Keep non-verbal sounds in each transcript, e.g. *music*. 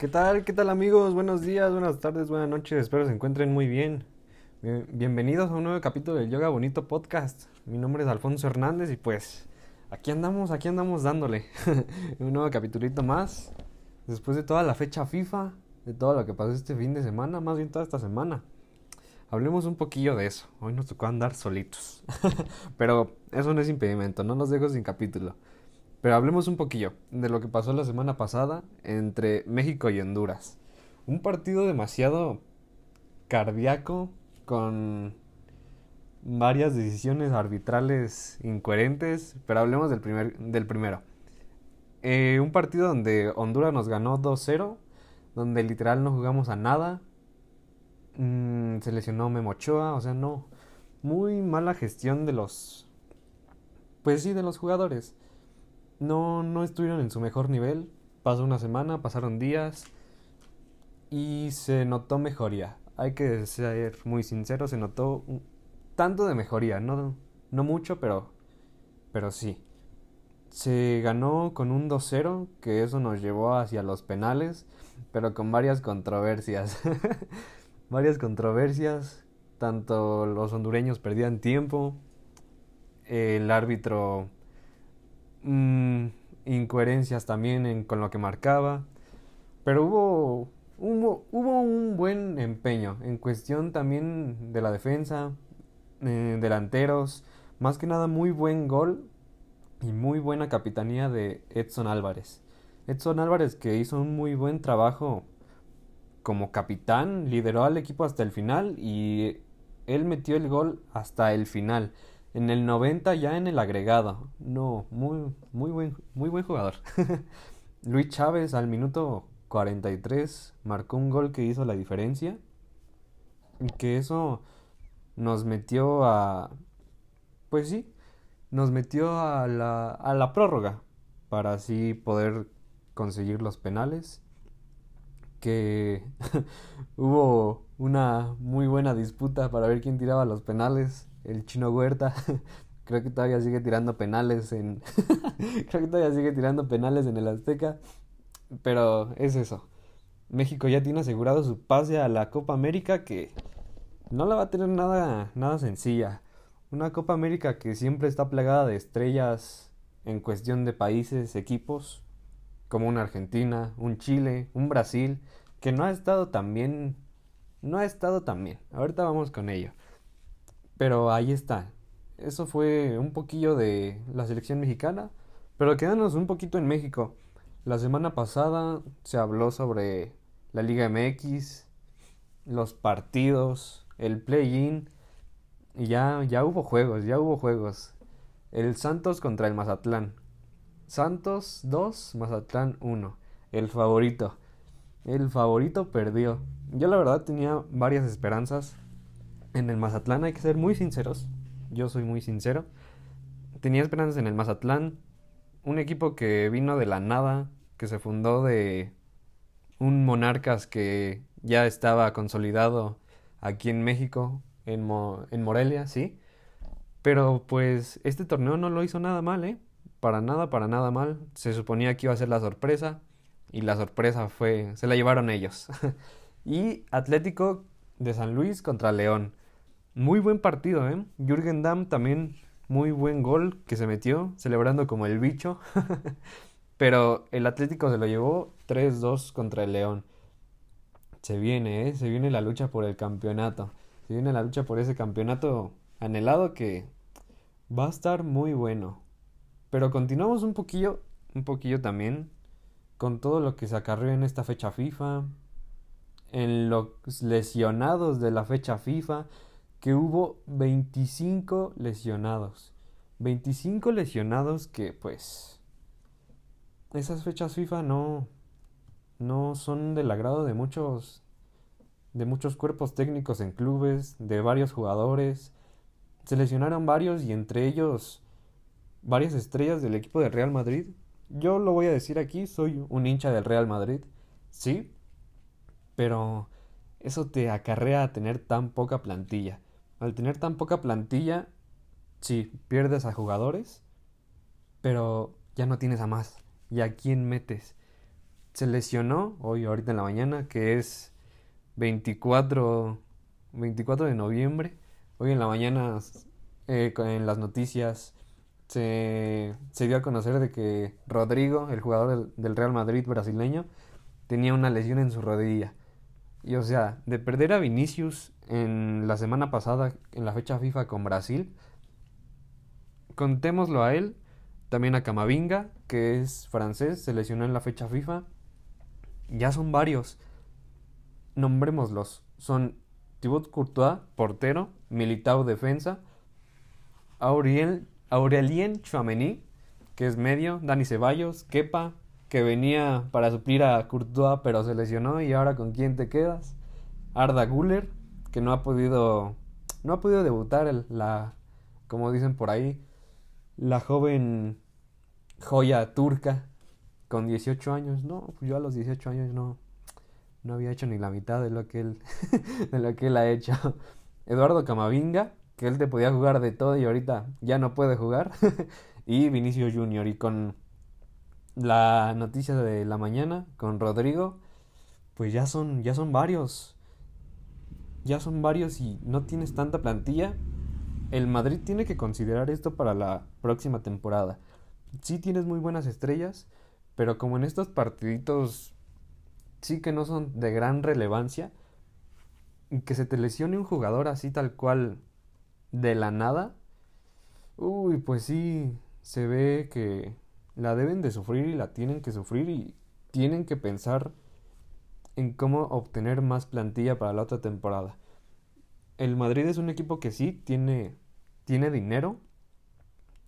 ¿Qué tal? ¿Qué tal amigos? Buenos días, buenas tardes, buenas noches. Espero se encuentren muy bien. Bienvenidos a un nuevo capítulo del Yoga Bonito Podcast. Mi nombre es Alfonso Hernández y pues aquí andamos, aquí andamos dándole *laughs* un nuevo capitulito más. Después de toda la fecha FIFA, de todo lo que pasó este fin de semana, más bien toda esta semana. Hablemos un poquillo de eso. Hoy nos tocó andar solitos. *laughs* Pero eso no es impedimento, no nos dejo sin capítulo. Pero hablemos un poquillo de lo que pasó la semana pasada entre México y Honduras. Un partido demasiado cardíaco con varias decisiones arbitrales incoherentes, pero hablemos del, primer, del primero. Eh, un partido donde Honduras nos ganó 2-0, donde literal no jugamos a nada. Mm, se lesionó Memochoa, o sea, no. Muy mala gestión de los... Pues sí, de los jugadores no, no estuvieron en su mejor nivel. Pasó una semana, pasaron días y se notó mejoría. Hay que ser muy sincero, se notó tanto de mejoría, no, no mucho, pero, pero sí. Se ganó con un 2-0, que eso nos llevó hacia los penales, pero con varias controversias. *laughs* varias controversias, tanto los hondureños perdían tiempo, el árbitro Mm, incoherencias también con lo que marcaba, pero hubo, hubo, hubo, un buen empeño en cuestión también de la defensa, eh, delanteros, más que nada muy buen gol y muy buena capitanía de Edson Álvarez. Edson Álvarez que hizo un muy buen trabajo como capitán, lideró al equipo hasta el final y él metió el gol hasta el final. En el 90 ya en el agregado. No, muy, muy buen, muy buen jugador. *laughs* Luis Chávez al minuto 43 marcó un gol que hizo la diferencia. Y que eso nos metió a... Pues sí, nos metió a la, a la prórroga para así poder conseguir los penales. Que *laughs* hubo una muy buena disputa para ver quién tiraba los penales el chino Huerta. *laughs* Creo que todavía sigue tirando penales en. *laughs* Creo que todavía sigue tirando penales en el Azteca. Pero es eso. México ya tiene asegurado su pase a la Copa América que no la va a tener nada, nada sencilla. Una Copa América que siempre está plagada de estrellas en cuestión de países, equipos, como una Argentina, un Chile, un Brasil, que no ha estado tan bien. No ha estado tan bien. Ahorita vamos con ello. Pero ahí está. Eso fue un poquillo de la selección mexicana. Pero quedándonos un poquito en México. La semana pasada se habló sobre la Liga MX, los partidos, el play-in. Y ya, ya hubo juegos, ya hubo juegos. El Santos contra el Mazatlán. Santos 2, Mazatlán 1. El favorito. El favorito perdió. Yo la verdad tenía varias esperanzas en el Mazatlán hay que ser muy sinceros. Yo soy muy sincero. Tenía esperanzas en el Mazatlán. Un equipo que vino de la nada, que se fundó de un Monarcas que ya estaba consolidado aquí en México, en, en Morelia, sí. Pero pues este torneo no lo hizo nada mal, ¿eh? Para nada, para nada mal. Se suponía que iba a ser la sorpresa y la sorpresa fue, se la llevaron ellos. *laughs* y Atlético de San Luis contra León. Muy buen partido, ¿eh? Jürgen Damm también muy buen gol que se metió, celebrando como el bicho. *laughs* Pero el Atlético se lo llevó 3-2 contra el León. Se viene, ¿eh? Se viene la lucha por el campeonato. Se viene la lucha por ese campeonato anhelado que va a estar muy bueno. Pero continuamos un poquillo, un poquillo también con todo lo que se acarreó en esta fecha FIFA, en los lesionados de la fecha FIFA, que hubo 25 lesionados. 25 lesionados que pues esas fechas FIFA no no son del agrado de muchos de muchos cuerpos técnicos en clubes, de varios jugadores. Se lesionaron varios y entre ellos varias estrellas del equipo de Real Madrid. Yo lo voy a decir aquí, soy un hincha del Real Madrid, sí, pero eso te acarrea a tener tan poca plantilla. Al tener tan poca plantilla, sí, pierdes a jugadores, pero ya no tienes a más. ¿Y a quién metes? se lesionó hoy, ahorita en la mañana, que es 24, 24 de noviembre. Hoy en la mañana, eh, en las noticias, se, dio a conocer de que Rodrigo, el jugador del, Real Madrid brasileño, tenía una lesión en su rodilla. Y o sea, de perder a Vinicius en la semana pasada, en la fecha FIFA con Brasil, contémoslo a él, también a Camavinga, que es francés, se lesionó en la fecha FIFA. Ya son varios. Nombrémoslos. Son Thibaut Courtois, portero, Militao, defensa, Aurel, Aurelien Chouameni, que es medio, Dani Ceballos, Kepa, que venía para suplir a Courtois pero se lesionó y ahora con quién te quedas? Arda Guller, que no ha podido no ha podido debutar la como dicen por ahí la joven joya turca con 18 años. No, pues yo a los 18 años no, no había hecho ni la mitad de lo que él, *laughs* de lo que él ha hecho. Eduardo Camavinga, que él te podía jugar de todo y ahorita ya no puede jugar. *laughs* y Vinicio Junior. Y con la noticia de la mañana, con Rodrigo, pues ya son, ya son varios. Ya son varios y no tienes tanta plantilla el Madrid tiene que considerar esto para la próxima temporada. Sí tienes muy buenas estrellas, pero como en estos partiditos sí que no son de gran relevancia, que se te lesione un jugador así tal cual de la nada, uy, pues sí, se ve que la deben de sufrir y la tienen que sufrir y tienen que pensar en cómo obtener más plantilla para la otra temporada. El Madrid es un equipo que sí tiene tiene dinero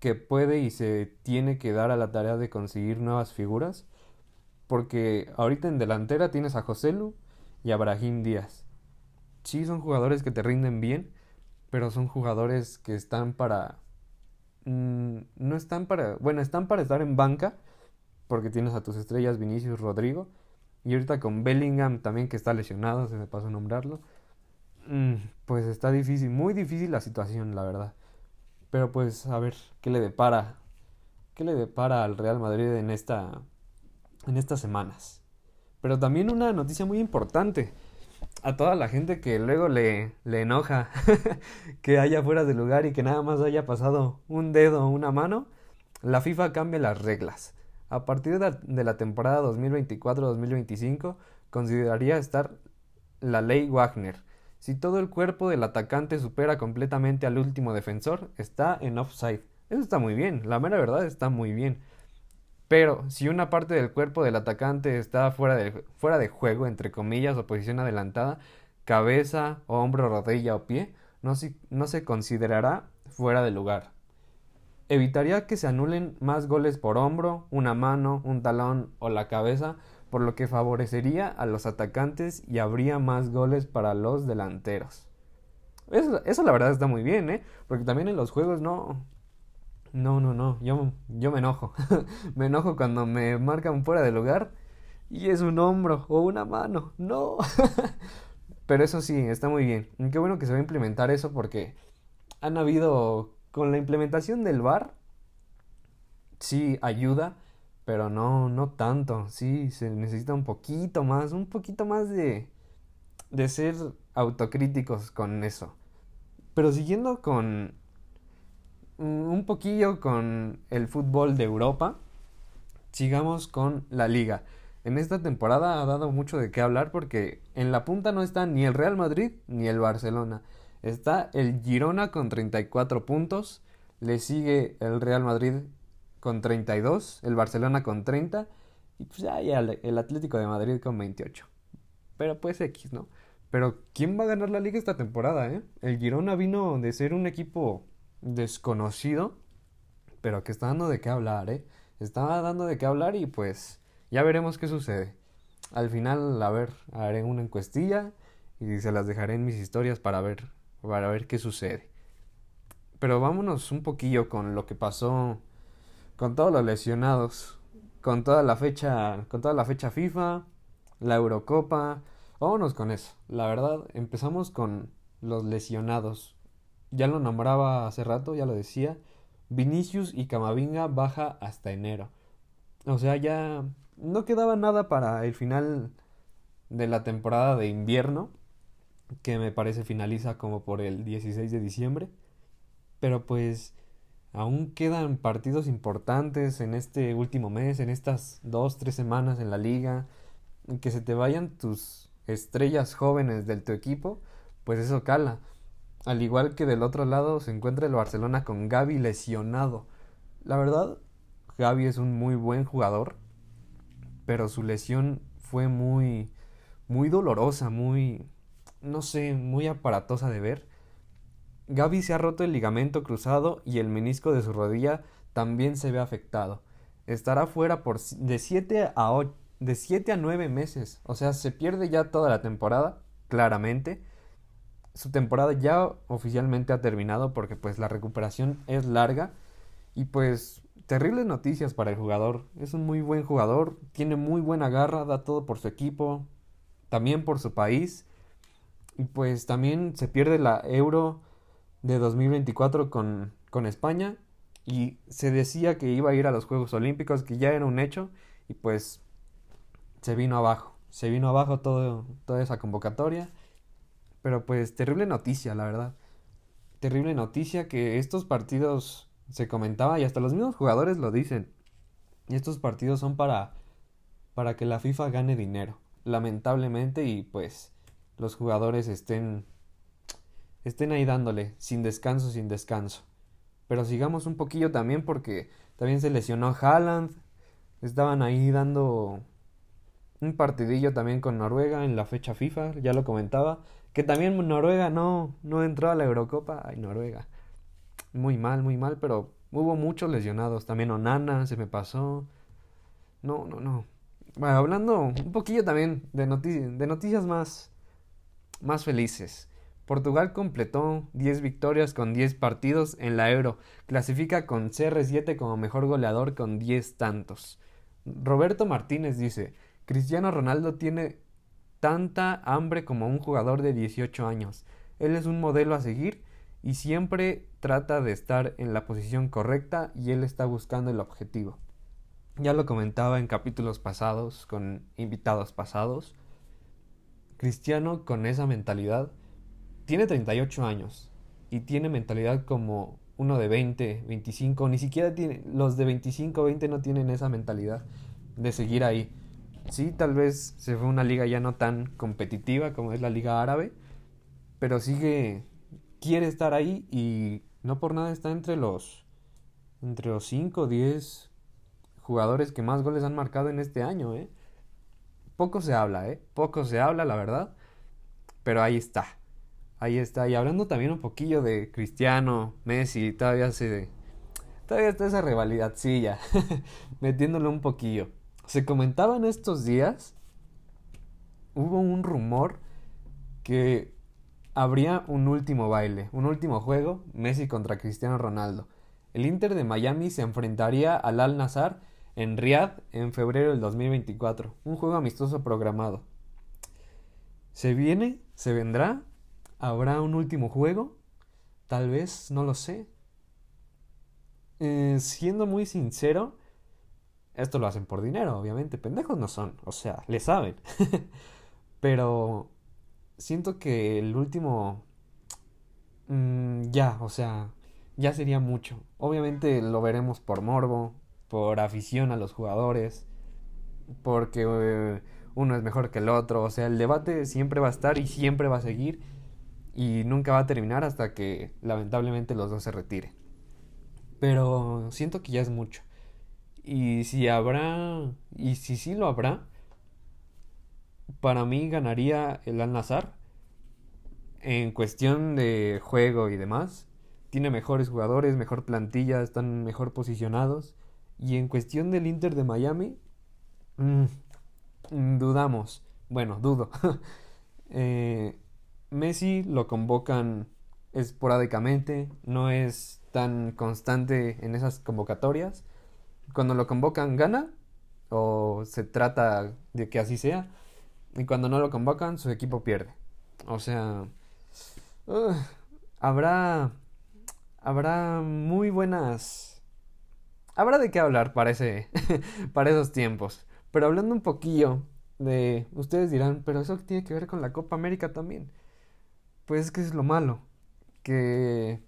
que puede y se tiene que dar a la tarea de conseguir nuevas figuras. Porque ahorita en delantera tienes a Joselu y a Brahim Díaz. Sí, son jugadores que te rinden bien, pero son jugadores que están para... Mm, no están para... Bueno, están para estar en banca, porque tienes a tus estrellas Vinicius Rodrigo. Y ahorita con Bellingham también que está lesionado, se me pasó a nombrarlo. Mm, pues está difícil, muy difícil la situación, la verdad. Pero pues a ver qué le depara, qué le depara al Real Madrid en esta, en estas semanas. Pero también una noticia muy importante a toda la gente que luego le, le enoja *laughs* que haya fuera de lugar y que nada más haya pasado un dedo o una mano, la FIFA cambia las reglas. A partir de la temporada 2024-2025 consideraría estar la ley Wagner, si todo el cuerpo del atacante supera completamente al último defensor, está en offside. Eso está muy bien, la mera verdad está muy bien. Pero si una parte del cuerpo del atacante está fuera de, fuera de juego, entre comillas, o posición adelantada, cabeza, hombro, rodilla o pie, no, no se considerará fuera de lugar. Evitaría que se anulen más goles por hombro, una mano, un talón o la cabeza por lo que favorecería a los atacantes y habría más goles para los delanteros. Eso, la verdad está muy bien, ¿eh? Porque también en los juegos no... No, no, no, yo, yo me enojo. *laughs* me enojo cuando me marcan fuera de lugar y es un hombro o una mano. No. *laughs* Pero eso sí, está muy bien. Qué bueno que se va a implementar eso porque han habido... Con la implementación del VAR, sí ayuda pero no, no tanto. Sí, se necesita un poquito más, un poquito más de, de ser autocríticos con eso. Pero siguiendo con un poquillo con el fútbol de Europa, sigamos con la liga. En esta temporada ha dado mucho de qué hablar porque en la punta no está ni el Real Madrid ni el Barcelona. Está el Girona con 34 puntos, le sigue el Real Madrid con 32, el Barcelona con 30 y pues ya, el Atlético de Madrid con 28. Pero pues X, ¿no? Pero ¿quién va a ganar la liga esta temporada, eh? El Girona vino de ser un equipo desconocido, pero que está dando de qué hablar, ¿eh? Está dando de qué hablar y pues ya veremos qué sucede. Al final, a ver, haré una encuestilla y se las dejaré en mis historias para ver, para ver qué sucede. Pero vámonos un poquillo con lo que pasó con todos los lesionados, con toda la fecha, con toda la fecha FIFA, la Eurocopa, vámonos con eso. La verdad, empezamos con los lesionados. Ya lo nombraba hace rato, ya lo decía. Vinicius y Camavinga baja hasta enero. O sea, ya no quedaba nada para el final de la temporada de invierno, que me parece finaliza como por el 16 de diciembre. Pero pues aún quedan partidos importantes en este último mes, en estas dos, tres semanas en la liga, que se te vayan tus estrellas jóvenes del tu equipo, pues eso cala. Al igual que del otro lado se encuentra el Barcelona con Gaby lesionado. La verdad, Gaby es un muy buen jugador, pero su lesión fue muy muy dolorosa, muy no sé, muy aparatosa de ver. Gaby se ha roto el ligamento cruzado y el menisco de su rodilla también se ve afectado. Estará fuera por de 7 a de 7 a 9 meses, o sea, se pierde ya toda la temporada, claramente. Su temporada ya oficialmente ha terminado porque pues la recuperación es larga y pues terribles noticias para el jugador. Es un muy buen jugador, tiene muy buena garra, da todo por su equipo, también por su país. Y pues también se pierde la Euro de 2024 con, con España. Y se decía que iba a ir a los Juegos Olímpicos, que ya era un hecho. Y pues se vino abajo. Se vino abajo todo, toda esa convocatoria. Pero pues terrible noticia, la verdad. Terrible noticia que estos partidos se comentaba y hasta los mismos jugadores lo dicen. Y estos partidos son para para que la FIFA gane dinero, lamentablemente y pues los jugadores estén estén ahí dándole sin descanso, sin descanso. Pero sigamos un poquillo también porque también se lesionó Haaland. Estaban ahí dando un partidillo también con Noruega en la fecha FIFA, ya lo comentaba, que también Noruega no no entró a la Eurocopa, ay Noruega muy mal, muy mal, pero hubo muchos lesionados. También Onana se me pasó. No, no, no. Bueno, hablando un poquillo también de, de noticias más, más felices. Portugal completó 10 victorias con 10 partidos en la Euro. Clasifica con CR7 como mejor goleador con 10 tantos. Roberto Martínez dice, Cristiano Ronaldo tiene tanta hambre como un jugador de 18 años. Él es un modelo a seguir y siempre trata de estar en la posición correcta y él está buscando el objetivo. Ya lo comentaba en capítulos pasados con invitados pasados. Cristiano con esa mentalidad tiene 38 años y tiene mentalidad como uno de 20, 25, ni siquiera tiene los de 25, 20 no tienen esa mentalidad de seguir ahí. Sí, tal vez se fue una liga ya no tan competitiva como es la liga árabe, pero sigue quiere estar ahí y no por nada está entre los entre los 5 o 10 jugadores que más goles han marcado en este año, ¿eh? Poco se habla, ¿eh? Poco se habla, la verdad. Pero ahí está. Ahí está. Y hablando también un poquillo de Cristiano, Messi, todavía se... Todavía está esa rivalidadcilla. *laughs* Metiéndole un poquillo. Se comentaba en estos días. Hubo un rumor que habría un último baile, un último juego, Messi contra Cristiano Ronaldo. El Inter de Miami se enfrentaría al Al Nazar en Riyadh en febrero del 2024, un juego amistoso programado. ¿Se viene? ¿Se vendrá? ¿Habrá un último juego? Tal vez, no lo sé. Eh, siendo muy sincero, esto lo hacen por dinero, obviamente. Pendejos no son, o sea, le saben. *laughs* Pero siento que el último... Mm, ya, o sea, ya sería mucho. Obviamente lo veremos por morbo, por afición a los jugadores, porque eh, uno es mejor que el otro. O sea, el debate siempre va a estar y siempre va a seguir y nunca va a terminar hasta que lamentablemente los dos se retiren. Pero siento que ya es mucho. Y si habrá, y si sí lo habrá, para mí ganaría el Al-Nazar. En cuestión de juego y demás, tiene mejores jugadores, mejor plantilla, están mejor posicionados. Y en cuestión del Inter de Miami, mm, dudamos. Bueno, dudo. *laughs* Eh, Messi lo convocan esporádicamente, no es tan constante en esas convocatorias. Cuando lo convocan gana o se trata de que así sea y cuando no lo convocan, su equipo pierde. O sea, habrá, habrá muy buenas... Habrá de qué hablar para, *laughs* para esos tiempos. Pero hablando un poquillo de... Ustedes dirán, pero eso tiene que ver con la Copa América también. Pues es que es lo malo. Que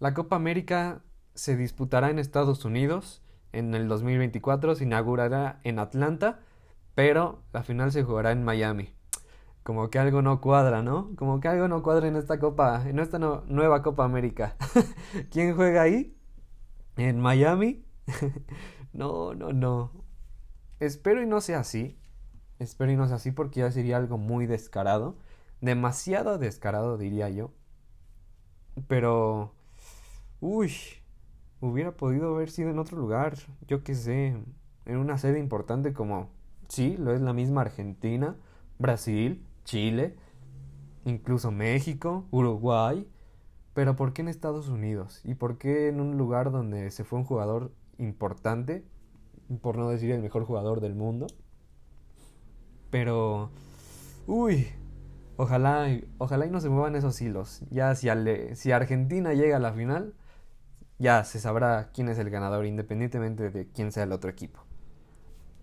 la Copa América se disputará en Estados Unidos en el 2024, se inaugurará en Atlanta, pero la final se jugará en Miami. Como que algo no cuadra, ¿no? Como que algo no cuadra en esta Copa, en esta nueva Copa América. *laughs* ¿Quién juega ahí? ¿En Miami? *laughs* no, no, no. Espero y no sea así. Espero y no sea así porque ya sería algo muy descarado. Demasiado descarado, diría yo. Pero... Uy, hubiera podido haber sido en otro lugar, yo qué sé, en una sede importante como, sí, lo es la misma Argentina, Brasil, Chile, incluso México, Uruguay, pero ¿por qué en Estados Unidos? ¿Y por qué en un lugar donde se fue un jugador importante, por no decir el mejor jugador del mundo? Pero, uy, ojalá, ojalá y no se muevan esos hilos. Ya si, si Argentina llega a la final, ya se sabrá quién es el ganador independientemente de quién sea el otro equipo.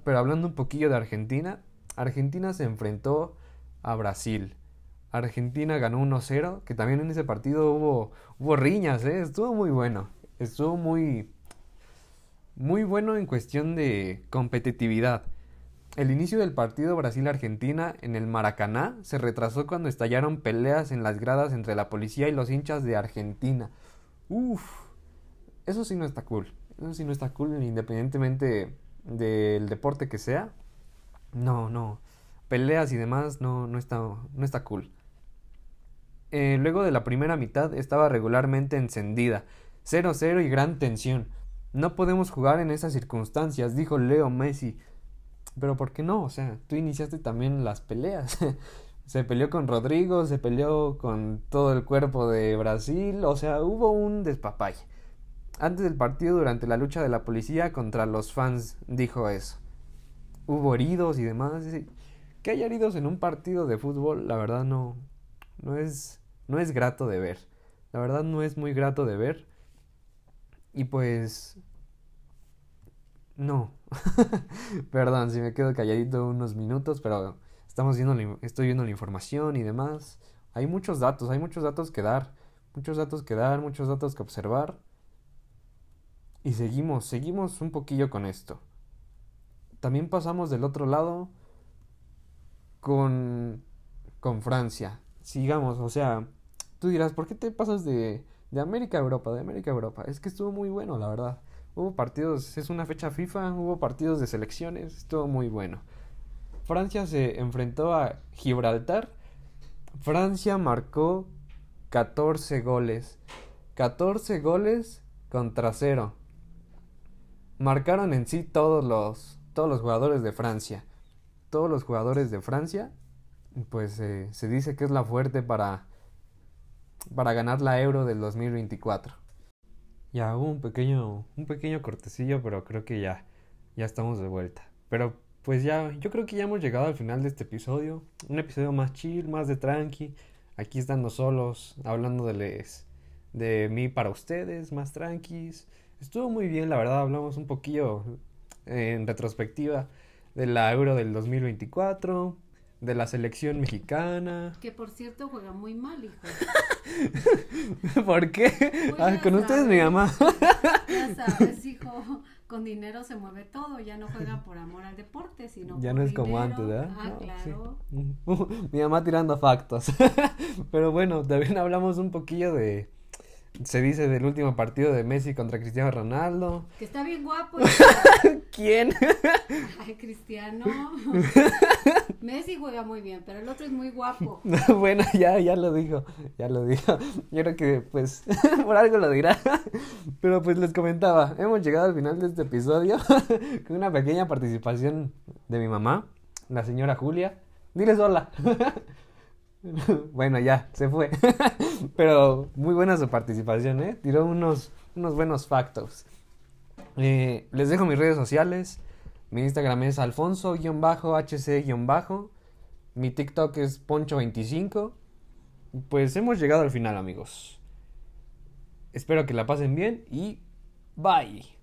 Pero hablando un poquillo de Argentina, Argentina se enfrentó a Brasil. Argentina ganó 1-0, que también en ese partido hubo, hubo riñas, ¿eh? estuvo muy bueno. Estuvo muy, muy bueno en cuestión de competitividad. El inicio del partido Brasil-Argentina en el Maracaná se retrasó cuando estallaron peleas en las gradas entre la policía y los hinchas de Argentina. Uf, eso sí no está cool. Eso sí no está cool, independientemente del deporte que sea. No, no. Peleas y demás no, no, está, no está cool. Eh, luego de la primera mitad estaba regularmente encendida. 0-0 y gran tensión. No podemos jugar en esas circunstancias, dijo Leo Messi. Pero ¿por qué no? O sea, tú iniciaste también las peleas. *laughs* se peleó con Rodrigo, se peleó con todo el cuerpo de Brasil. O sea, hubo un despapay. Antes del partido, durante la lucha de la policía contra los fans, dijo eso. Hubo heridos y demás. Que haya heridos en un partido de fútbol, la verdad no, no es, no es grato de ver. La verdad no es muy grato de ver. Y pues, no. *laughs* Perdón si me quedo calladito unos minutos, pero estamos viendo, estoy viendo la información y demás. Hay muchos datos, hay muchos datos que dar, muchos datos que dar, muchos datos que observar. Y seguimos, seguimos un poquillo con esto. También pasamos del otro lado con, con Francia. Sigamos, o sea, tú dirás, ¿por qué te pasas de, de América a Europa? De América a Europa. Es que estuvo muy bueno, la verdad. Hubo partidos, es una fecha FIFA, hubo partidos de selecciones, estuvo muy bueno. Francia se enfrentó a Gibraltar. Francia marcó 14 goles. 14 goles contra cero marcaron en sí todos los, todos los jugadores de Francia. Todos los jugadores de Francia, pues eh, se dice que es la fuerte para, para ganar la Euro del 2024. Ya hubo un pequeño, un pequeño cortecillo, pero creo que ya, ya estamos de vuelta. Pero pues ya, yo creo que ya hemos llegado al final de este episodio. Un episodio más chill, más de tranqui. Aquí estando solos, hablando de les, de mí para ustedes, más tranquis. Estuvo muy bien, la verdad, hablamos un poquillo en retrospectiva de la Euro del 2024, de la selección mexicana. Que por cierto juega muy mal, hijo. *laughs* ¿Por qué? Pues ah, con ustedes mi mamá. ya *laughs* sabes, hijo, con dinero se mueve todo, ya no juega por amor al deporte, sino Ya no es como antes, ¿verdad? Ah, claro. *laughs* mi mamá tirando factos. Pero bueno, también hablamos un poquillo de se dice del último partido de Messi contra Cristiano Ronaldo. Que está bien guapo. *laughs* ¿Quién? Ay, Cristiano. Messi juega muy bien, pero el otro es muy guapo. *laughs* bueno, ya, ya lo dijo, ya lo dijo. Yo creo que, pues, *laughs* por algo lo dirá. Pero pues les comentaba, hemos llegado al final de este episodio con una pequeña participación de mi mamá, la señora Julia. Diles hola. *laughs* bueno, ya, se fue. *laughs* Pero muy buena su participación, ¿eh? Tiró unos, unos buenos factos. Eh, les dejo mis redes sociales. Mi Instagram es alfonso-hc- Mi TikTok es poncho25. Pues hemos llegado al final, amigos. Espero que la pasen bien y bye.